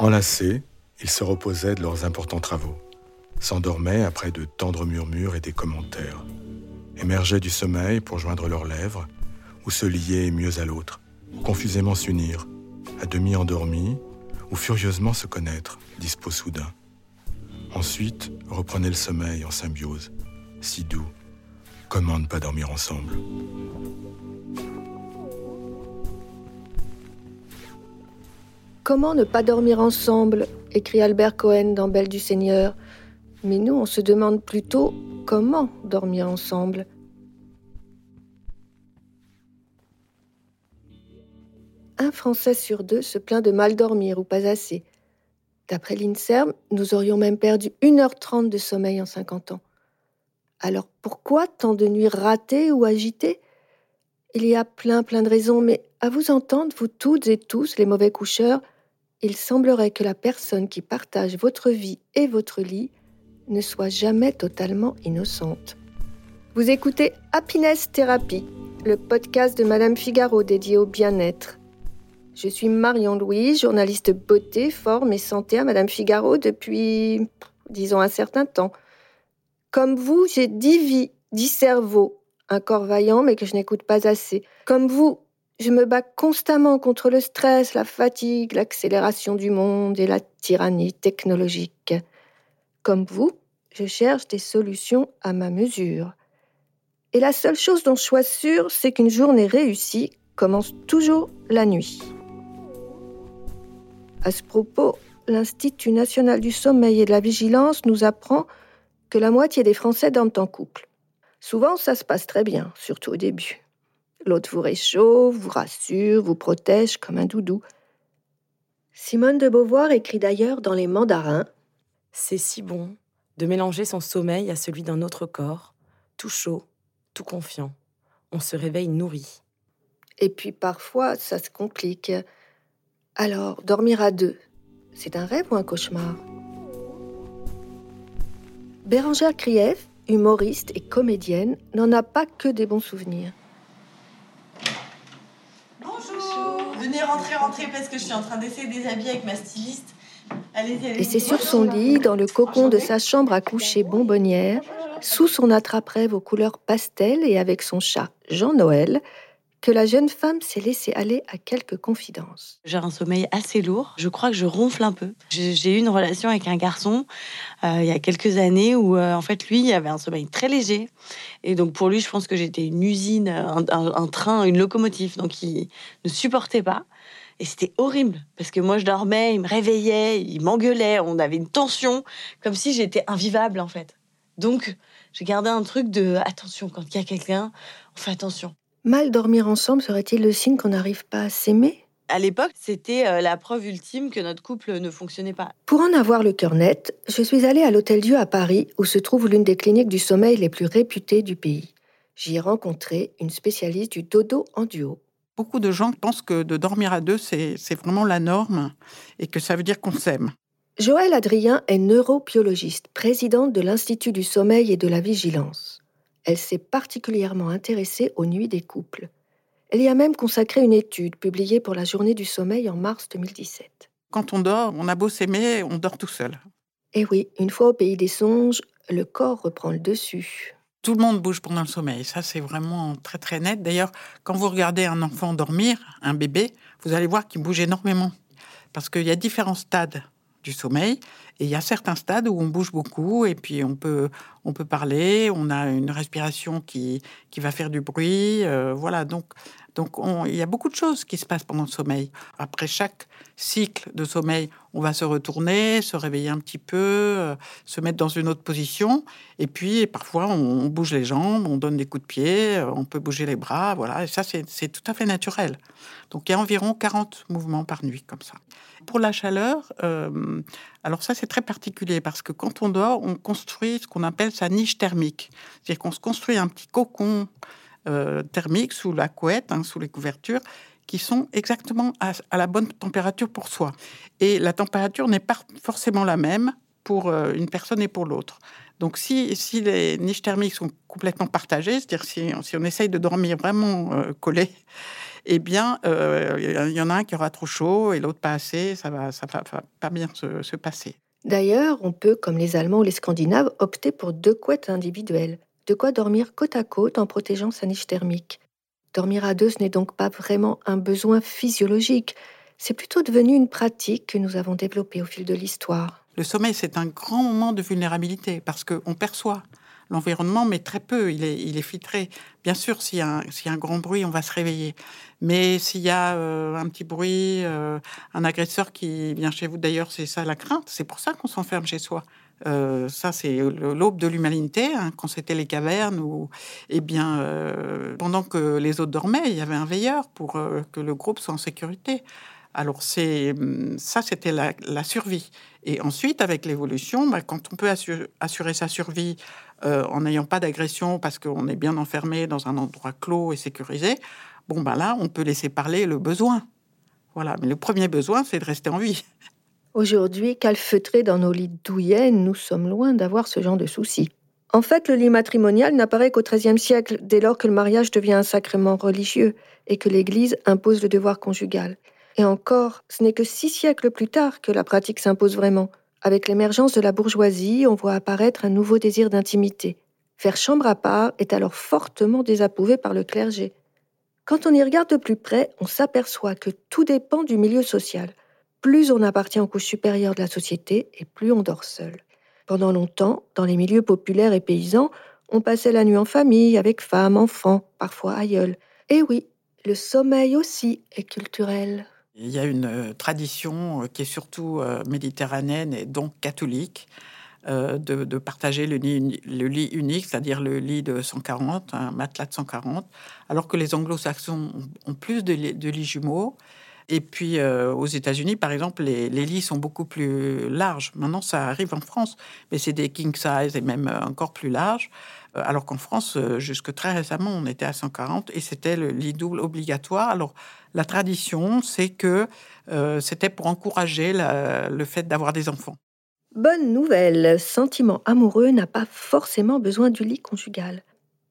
Enlacés, ils se reposaient de leurs importants travaux, s'endormaient après de tendres murmures et des commentaires, émergeaient du sommeil pour joindre leurs lèvres, ou se lier mieux à l'autre, confusément s'unir, à demi endormis, ou furieusement se connaître, dispo soudain. Ensuite, reprenaient le sommeil en symbiose, si doux. Comment ne pas dormir ensemble Comment ne pas dormir ensemble écrit Albert Cohen dans Belle du Seigneur. Mais nous, on se demande plutôt comment dormir ensemble. Un Français sur deux se plaint de mal dormir ou pas assez. D'après l'INSERM, nous aurions même perdu 1h30 de sommeil en 50 ans. Alors pourquoi tant de nuits ratées ou agitées? Il y a plein plein de raisons, mais à vous entendre, vous toutes et tous, les mauvais coucheurs, il semblerait que la personne qui partage votre vie et votre lit ne soit jamais totalement innocente. Vous écoutez Happiness Therapy, le podcast de Madame Figaro dédié au bien-être. Je suis Marion Louis, journaliste beauté, forme et santé à Madame Figaro depuis, disons, un certain temps. Comme vous, j'ai dix vies, dix cerveaux, un corps vaillant mais que je n'écoute pas assez. Comme vous, je me bats constamment contre le stress, la fatigue, l'accélération du monde et la tyrannie technologique. Comme vous, je cherche des solutions à ma mesure. Et la seule chose dont je sois sûre, c'est qu'une journée réussie commence toujours la nuit. À ce propos, l'Institut national du sommeil et de la vigilance nous apprend que la moitié des Français dorment en couple. Souvent, ça se passe très bien, surtout au début. L'autre vous réchauffe, vous rassure, vous protège comme un doudou. Simone de Beauvoir écrit d'ailleurs dans Les Mandarins C'est si bon de mélanger son sommeil à celui d'un autre corps, tout chaud, tout confiant. On se réveille nourri. Et puis parfois, ça se complique. Alors, dormir à deux, c'est un rêve ou un cauchemar? Bérangère Krief, humoriste et comédienne, n'en a pas que des bons souvenirs. Venez rentrer, rentrer parce que je suis en train d'essayer des habits avec ma styliste. Allez, allez. Et c'est sur son lit, dans le cocon de sa chambre à coucher bonbonnière, sous son attrape-rêve aux couleurs pastel et avec son chat Jean-Noël, que la jeune femme s'est laissée aller à quelques confidences. J'ai un sommeil assez lourd. Je crois que je ronfle un peu. J'ai eu une relation avec un garçon euh, il y a quelques années où, euh, en fait, lui, il avait un sommeil très léger. Et donc, pour lui, je pense que j'étais une usine, un, train, une locomotive. Donc, il ne supportait pas. Et c'était horrible parce que moi, je dormais, il me réveillait, il m'engueulait. On avait une tension comme si j'étais invivable, en fait. Donc, j'ai gardé un truc de attention, quand il y a quelqu'un, on fait attention. Mal dormir ensemble serait-il le signe qu'on n'arrive pas à s'aimer? À l'époque, c'était euh, la preuve ultime que notre couple ne fonctionnait pas. Pour en avoir le cœur net, je suis allée à l'Hôtel Dieu à Paris, où se trouve l'une des cliniques du sommeil les plus réputées du pays. J'y ai rencontré une spécialiste du dodo en duo. Beaucoup de gens pensent que de dormir à deux, c'est vraiment la norme et que ça veut dire qu'on s'aime. Joël Adrien est neurobiologiste, présidente de l'Institut du sommeil et de la vigilance elle s'est particulièrement intéressée aux nuits des couples. Elle y a même consacré une étude publiée pour la Journée du sommeil en mars 2017. Quand on dort, on a beau s'aimer, on dort tout seul. Eh oui, une fois au pays des songes, le corps reprend le dessus. Tout le monde bouge pendant le sommeil, ça c'est vraiment très très net. D'ailleurs, quand vous regardez un enfant dormir, un bébé, vous allez voir qu'il bouge énormément. Parce qu'il y a différents stades du sommeil. Et il y a certains stades où on bouge beaucoup et puis on peut, on peut parler, on a une respiration qui, qui va faire du bruit. Euh, voilà, donc, donc il y a beaucoup de choses qui se passent pendant le sommeil. Après chaque cycle de sommeil, on va se retourner, se réveiller un petit peu, euh, se mettre dans une autre position. Et puis parfois, on, bouge les jambes, on donne des coups de pied, euh, on peut bouger les bras. Voilà, et ça, c'est tout à fait naturel. Donc il y a environ 40 mouvements par nuit comme ça. Pour la chaleur, euh, alors ça c'est très particulier parce que quand on dort, on construit ce qu'on appelle sa niche thermique. C'est-à-dire qu'on se construit un petit cocon euh, thermique sous la couette, hein, sous les couvertures, qui sont exactement à, la bonne température pour soi. Et la température n'est pas forcément la même pour une personne et pour l'autre. Donc, si, si, les niches thermiques sont complètement partagées, c'est-à-dire si, on essaye de dormir vraiment collé, eh bien, il y en a un qui aura trop chaud et l'autre pas assez, ça va, ça va, pas bien se, se passer. D'ailleurs, on peut, comme les Allemands ou les Scandinaves, opter pour deux couettes individuelles, de quoi dormir côte à côte en protégeant sa niche thermique. Dormir à deux, ce n'est donc pas vraiment un besoin physiologique, c'est plutôt devenu une pratique que nous avons développée au fil de l'histoire. Le sommeil, c'est un grand moment de vulnérabilité parce qu'on perçoit l'environnement, mais très peu. Il est, il est filtré. Bien sûr, s'il y, a un, un grand bruit, on va se réveiller. Mais s'il y a euh, un petit bruit, euh, un agresseur qui vient chez vous, d'ailleurs, c'est ça la crainte. C'est pour ça qu'on s'enferme chez soi. Euh, ça, c'est l'aube de l'humanité, hein, quand c'était les cavernes, ou eh bien, pendant que les autres dormaient, il y avait un veilleur pour que le groupe soit en sécurité. Alors c'est ça, c'était la, survie. Et ensuite, avec l'évolution, bah, quand on peut assurer, sa survie euh, en n'ayant pas d'agression parce qu'on est bien enfermé dans un endroit clos et sécurisé, bon bah là, on peut laisser parler le besoin. Voilà. Mais le premier besoin, c'est de rester en vie. Aujourd'hui, calfeutrés dans nos lits douillets, nous sommes loin d'avoir ce genre de soucis. En fait, le lit matrimonial n'apparaît qu'au XIIIe siècle, dès lors que le mariage devient un sacrement religieux et que l'Église impose le devoir conjugal. Et encore, ce n'est que six siècles plus tard que la pratique s'impose vraiment. Avec l'émergence de la bourgeoisie, on voit apparaître un nouveau désir d'intimité. Faire chambre à part est alors fortement désapprouvé par le clergé. Quand on y regarde de plus près, on s'aperçoit que tout dépend du milieu social. Plus on appartient aux couches supérieures de la société et plus on dort seul. Pendant longtemps, dans les milieux populaires et paysans, on passait la nuit en famille, avec femmes, enfants, parfois aïeuls. Et oui, le sommeil aussi est culturel. Il y a une euh, tradition euh, qui est surtout euh, méditerranéenne et donc catholique de, partager le lit, unique, c'est-à-dire le lit de 140, un matelas de 140, alors que les anglo-saxons ont plus de lits jumeaux. Et puis aux États-Unis, par exemple, les, lits sont beaucoup plus larges. Maintenant, ça arrive en France, mais c'est des king size et même encore plus larges. Alors qu'en France, jusque très récemment, on était à 140 et c'était le lit double obligatoire. Alors la tradition, c'est que euh, c'était pour encourager le fait d'avoir des enfants. Bonne nouvelle, sentiment amoureux n'a pas forcément besoin du lit conjugal.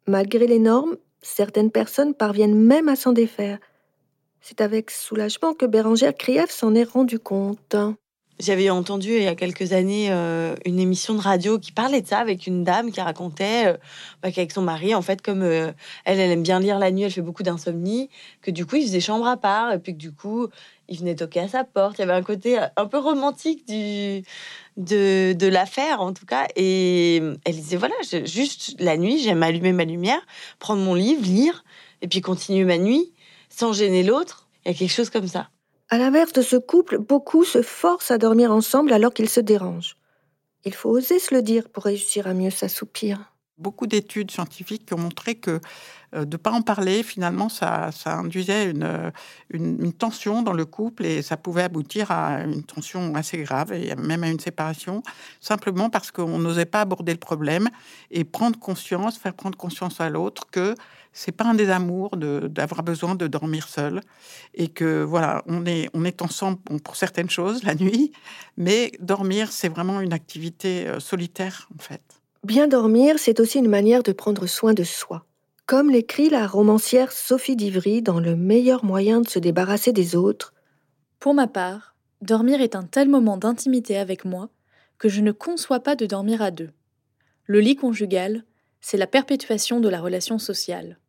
Malgré les normes, certaines personnes parviennent même à s'en défaire. C'est avec soulagement que Bérangère Krief s'en est rendu compte. J'avais entendu il y a quelques années euh, une émission de radio qui parlait de ça avec une dame qui racontait euh, bah, qu'avec son mari, en fait, comme euh, elle, elle aime bien lire la nuit, elle fait beaucoup d'insomnie, que du coup, il faisait chambre à part et puis que du coup, il venait toquer à sa porte. Il y avait un côté un peu romantique du, de, de l'affaire, en tout cas. Et elle disait voilà, juste la nuit, j'aime allumer ma lumière, prendre mon livre, lire et puis continuer ma nuit sans gêner l'autre. Il y a quelque chose comme ça. À l'inverse de ce couple, beaucoup se forcent à dormir ensemble alors qu'ils se dérangent. Il faut oser se le dire pour réussir à mieux s'assoupir. Beaucoup d'études scientifiques ont montré que euh, de ne pas en parler, finalement, ça, induisait une, une, tension dans le couple et ça pouvait aboutir à une tension assez grave et même à une séparation, simplement parce qu'on n'osait pas aborder le problème et prendre conscience, faire prendre conscience à l'autre que c'est pas un désamour d'avoir besoin de dormir seul et que voilà, on est, on est ensemble pour certaines choses la nuit, mais dormir, c'est vraiment une activité euh, solitaire en fait. Bien dormir, c'est aussi une manière de prendre soin de soi. Comme l'écrit la romancière Sophie Divry dans Le meilleur moyen de se débarrasser des autres. Pour ma part, dormir est un tel moment d'intimité avec moi que je ne conçois pas de dormir à deux. Le lit conjugal, c'est la perpétuation de la relation sociale.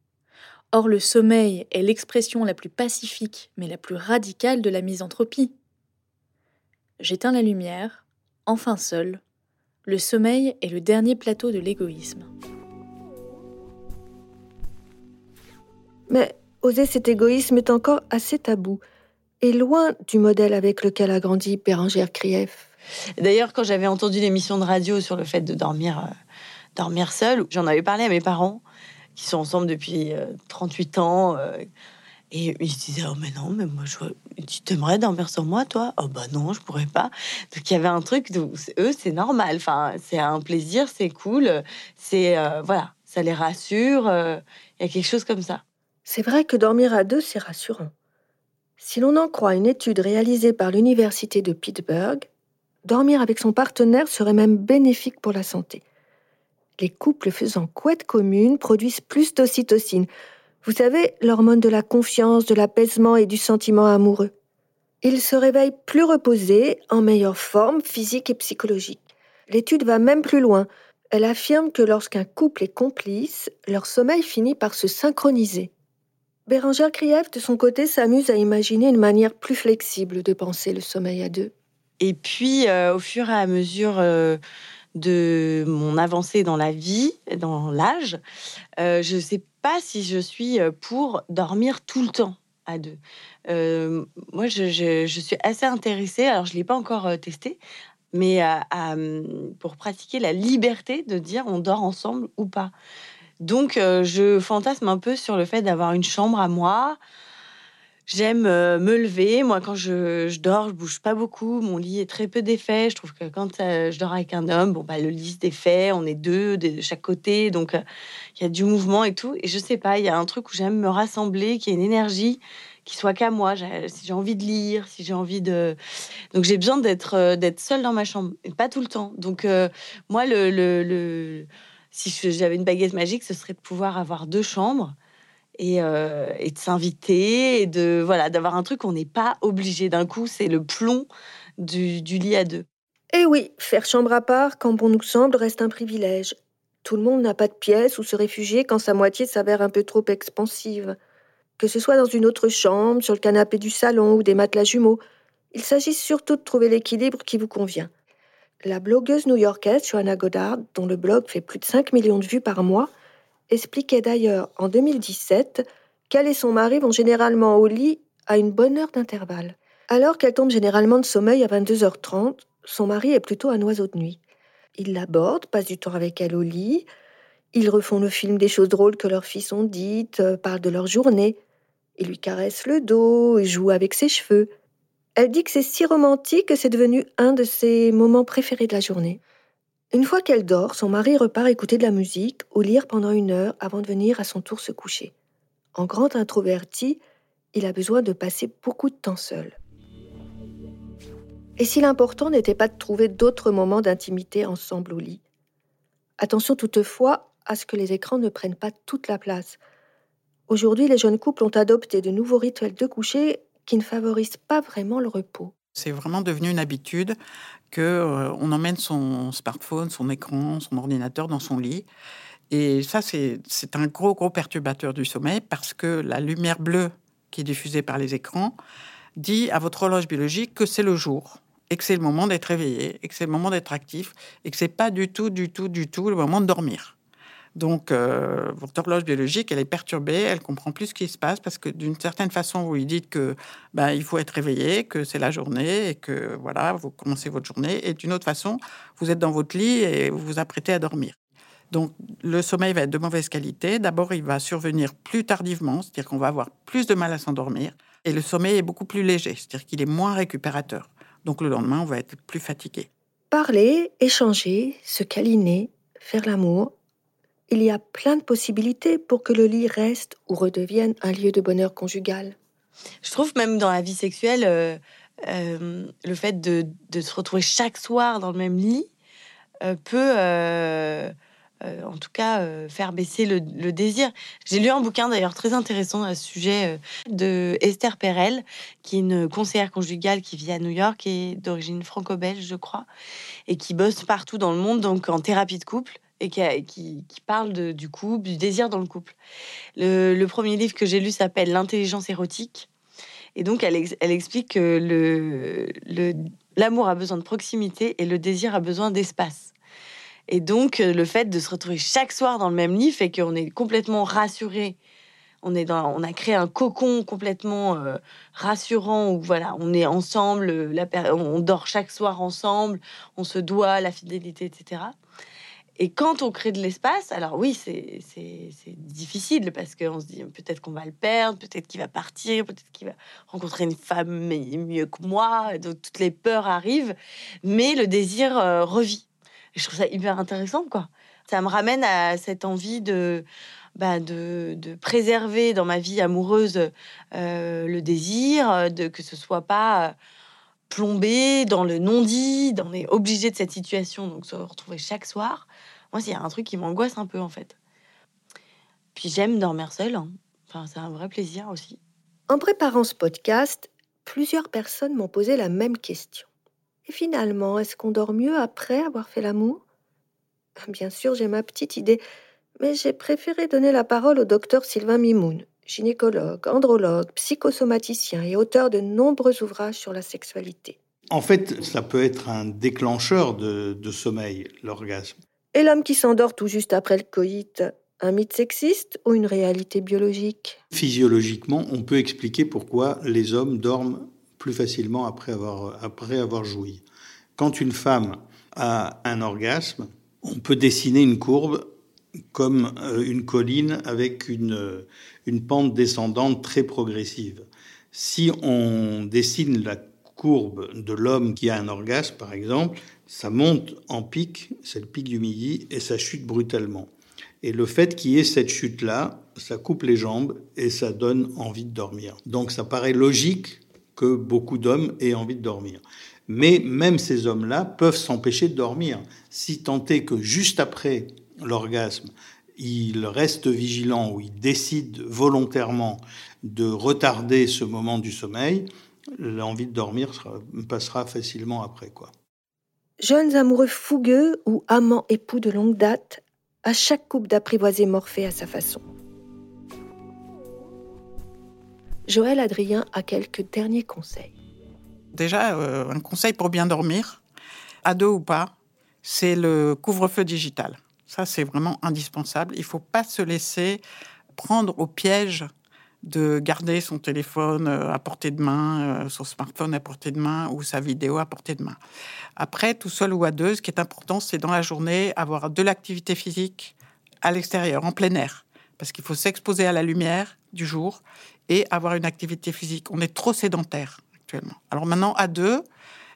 Or, le sommeil est l'expression la plus pacifique, mais la plus radicale de la misanthropie. J'éteins la lumière, enfin seul. Le sommeil est le dernier plateau de l'égoïsme. Mais oser cet égoïsme est encore assez tabou, et loin du modèle avec lequel a grandi Bérangère Krief. D'ailleurs, quand j'avais entendu l'émission de radio sur le fait de dormir, euh, dormir seul, j'en avais parlé à mes parents qui sont ensemble depuis 38 euh, ans. Euh, et ils se disaient, oh mais non, mais moi, tu t'aimerais dormir sur moi, toi? Oh bah non, je pourrais pas. Donc il y avait un truc, eux, c'est normal. Enfin, c'est un plaisir, c'est cool. C'est, euh, voilà, ça les rassure. Il y a quelque chose comme ça. C'est vrai que dormir à deux, c'est rassurant. Si l'on en croit une étude réalisée par l'Université de Pittsburgh, dormir avec son partenaire serait même bénéfique pour la santé. Les couples faisant couette commune produisent plus d'ocytocine. Vous savez, l'hormone de la confiance, de l'apaisement et du sentiment amoureux. Ils se réveillent plus reposés, en meilleure forme physique et psychologique. L'étude va même plus loin. Elle affirme que lorsqu'un couple est complice, leur sommeil finit par se synchroniser. Bérangère Krief, de son côté, s'amuse à imaginer une manière plus flexible de penser le sommeil à deux. Et puis, euh, au fur et à mesure euh, de mon avancée dans la vie, dans l'âge, euh, je ne sais pas si je suis pour dormir tout le temps à deux. moi, je, suis assez intéressée, alors je ne l'ai pas encore testé, mais pour pratiquer la liberté de dire on dort ensemble ou pas. Donc, euh, je fantasme un peu sur le fait d'avoir une chambre à moi. J'aime euh, me lever. Moi, quand je, dors, je bouge pas beaucoup. Mon lit est très peu défait. Je trouve que quand euh, je dors avec un homme, bon, bah, le lit se défait. On est deux de chaque côté. Donc, il y a du mouvement et tout. Et je sais pas, il y a un truc où j'aime me rassembler, qui est une énergie qui soit qu'à moi. Si j'ai envie de lire, si j'ai envie de. Donc j'ai besoin d'être euh, d'être seule dans ma chambre, et pas tout le temps. Donc euh, moi, le, le, si j'avais une baguette magique, ce serait de pouvoir avoir deux chambres et, euh, et de s'inviter et de voilà d'avoir un truc qu'on n'est pas obligé d'un coup. C'est le plomb du, du lit à deux. Eh oui, faire chambre à part quand bon nous semble reste un privilège. Tout le monde n'a pas de pièce où se réfugier quand sa moitié s'avère un peu trop expansive que ce soit dans une autre chambre, sur le canapé du salon ou des matelas jumeaux. Il s'agit surtout de trouver l'équilibre qui vous convient. La blogueuse new-yorkaise Joanna Goddard, dont le blog fait plus de 5 millions de vues par mois, expliquait d'ailleurs en 2017 qu'elle et son mari vont généralement au lit à une bonne heure d'intervalle. Alors qu'elle tombe généralement de sommeil à 22h30, son mari est plutôt un oiseau de nuit. Il l'aborde, passe du temps avec elle au lit, ils refont le film des choses drôles que leurs filles ont dites, euh, parlent de leur journée. Il lui caresse le dos, joue avec ses cheveux. Elle dit que c'est si romantique que c'est devenu un de ses moments préférés de la journée. Une fois qu'elle dort, son mari repart écouter de la musique ou lire pendant une heure avant de venir à son tour se coucher. En grand introverti, il a besoin de passer beaucoup de temps seul. Et si l'important n'était pas de trouver d'autres moments d'intimité ensemble au lit? Attention toutefois à ce que les écrans ne prennent pas toute la place. Aujourd'hui, les jeunes couples ont adopté de nouveaux rituels de coucher qui ne favorisent pas vraiment le repos. C'est vraiment devenu une habitude que euh, on emmène son smartphone, son écran, son ordinateur dans son lit. Et ça, c'est un gros, gros perturbateur du sommeil parce que la lumière bleue qui est diffusée par les écrans dit à votre horloge biologique que c'est le jour et que c'est le moment d'être réveillé et que c'est le moment d'être actif et que c'est pas du tout, du tout, du tout le moment de dormir. Donc, euh, votre horloge biologique, elle est perturbée, elle comprend plus ce qui se passe parce que d'une certaine façon, vous lui dites que ben, il faut être réveillé, que c'est la journée et que voilà, vous commencez votre journée. Et d'une autre façon, vous êtes dans votre lit et vous vous apprêtez à dormir. Donc, le sommeil va être de mauvaise qualité. D'abord, il va survenir plus tardivement, c'est-à-dire qu'on va avoir plus de mal à s'endormir. Et le sommeil est beaucoup plus léger, c'est-à-dire qu'il est moins récupérateur. Donc, le lendemain, on va être plus fatigué. Parler, échanger, se câliner, faire l'amour, il y a plein de possibilités pour que le lit reste ou redevienne un lieu de bonheur conjugal. Je trouve même dans la vie sexuelle, euh, euh, le fait de, se retrouver chaque soir dans le même lit euh, peut, en tout cas, faire baisser le, désir. J'ai lu un bouquin d'ailleurs très intéressant à ce sujet de Esther Perel, qui est une conseillère conjugale qui vit à New York et d'origine franco-belge, je crois, et qui bosse partout dans le monde, donc en thérapie de couple et qui, parle du couple, du désir dans le couple. Le, premier livre que j'ai lu s'appelle L'intelligence érotique. Et donc, elle, explique que l'amour a besoin de proximité et le désir a besoin d'espace. Et donc, le fait de se retrouver chaque soir dans le même lit fait qu'on est complètement rassuré. On, est dans, on a créé un cocon complètement euh, rassurant où voilà, on est ensemble, on dort chaque soir ensemble, on se doit la fidélité, etc. Et quand on crée de l'espace, alors oui, c'est difficile parce qu'on se dit peut-être qu'on va le perdre, peut-être qu'il va partir, peut-être qu'il va rencontrer une femme mieux que moi. Donc toutes les peurs arrivent, mais le désir euh, revit. Je trouve ça hyper intéressant, quoi. Ça me ramène à cette envie de, bah, de, préserver dans ma vie amoureuse euh, le désir, de que ce soit pas plombé dans le non-dit, on est obligé de cette situation, donc se retrouver chaque soir. Moi, a un truc qui m'angoisse un peu en fait. Puis j'aime dormir seule. Hein. Enfin, c'est un vrai plaisir aussi. En préparant ce podcast, plusieurs personnes m'ont posé la même question. Et finalement, est-ce qu'on dort mieux après avoir fait l'amour? Bien sûr, j'ai ma petite idée, mais j'ai préféré donner la parole au docteur Sylvain Mimoun, gynécologue, andrologue, psychosomaticien et auteur de nombreux ouvrages sur la sexualité. En fait, ça peut être un déclencheur de, de sommeil, l'orgasme. Et l'homme qui s'endort tout juste après le coït, un mythe sexiste ou une réalité biologique? Physiologiquement, on peut expliquer pourquoi les hommes dorment plus facilement après avoir, joui. Quand une femme a un orgasme, on peut dessiner une courbe comme euh, une colline avec une pente descendante très progressive. Si on dessine la courbe de l'homme qui a un orgasme, par exemple, ça monte en pic, c'est le pic du midi, et ça chute brutalement. Et le fait qu'il y ait cette chute-là, ça coupe les jambes et ça donne envie de dormir. Donc ça paraît logique que beaucoup d'hommes aient envie de dormir. Mais même ces hommes-là peuvent s'empêcher de dormir. Si tant est que juste après l'orgasme, ils restent vigilants ou ils décident volontairement de retarder ce moment du sommeil, l'envie de dormir passera facilement après. quoi. Jeunes amoureux fougueux ou amants époux de longue date à chaque couple d'apprivoiser Morphée à sa façon. Joël Adrien a quelques derniers conseils. Déjà, euh, un conseil pour bien dormir, à deux ou pas, c'est le couvre-feu digital. Ça, c'est vraiment indispensable. Il ne faut pas se laisser prendre au piège de garder son téléphone euh, à portée de main, euh, son smartphone à portée de main ou sa vidéo à portée de main. Après, tout seul ou à deux, ce qui est important, c'est dans la journée avoir de l'activité physique à l'extérieur, en plein air, parce qu'il faut s'exposer à la lumière du jour et avoir une activité physique. On est trop sédentaire actuellement. Alors maintenant, à deux,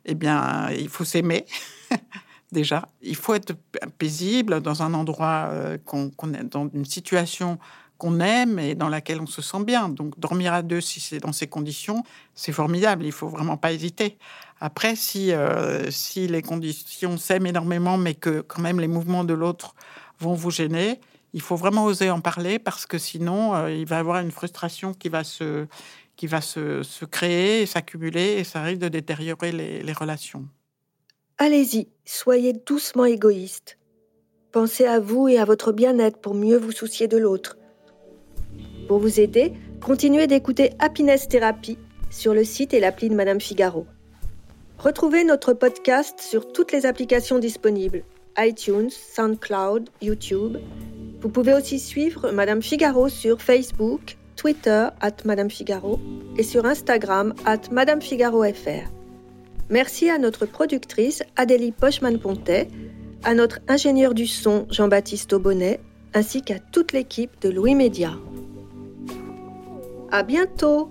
eh bien, il faut s'aimer. déjà, il faut être paisible dans un endroit euh, qu'on est dans une situation qu'on aime et dans laquelle on se sent bien. Donc dormir à deux, si c'est dans ces conditions, c'est formidable. Il faut vraiment pas hésiter. Après, si euh, si les conditions s'aiment énormément, mais que quand même les mouvements de l'autre vont vous gêner, il faut vraiment oser en parler parce que sinon, euh, il va y avoir une frustration qui va se qui va se, créer, s'accumuler et ça risque de détériorer les relations. Allez-y, soyez doucement égoïste. Pensez à vous et à votre bien-être pour mieux vous soucier de l'autre. Pour vous aider, continuez d'écouter Happiness Therapy sur le site et l'appli de Madame Figaro. Retrouvez notre podcast sur toutes les applications disponibles iTunes, SoundCloud, YouTube. Vous pouvez aussi suivre Madame Figaro sur Facebook, Twitter at Madame Figaro et sur Instagram at Madame FR. Merci à notre productrice Adélie Pochman-Pontet, à notre ingénieur du son Jean-Baptiste Aubonnet, ainsi qu'à toute l'équipe de Louis Média. À bientôt!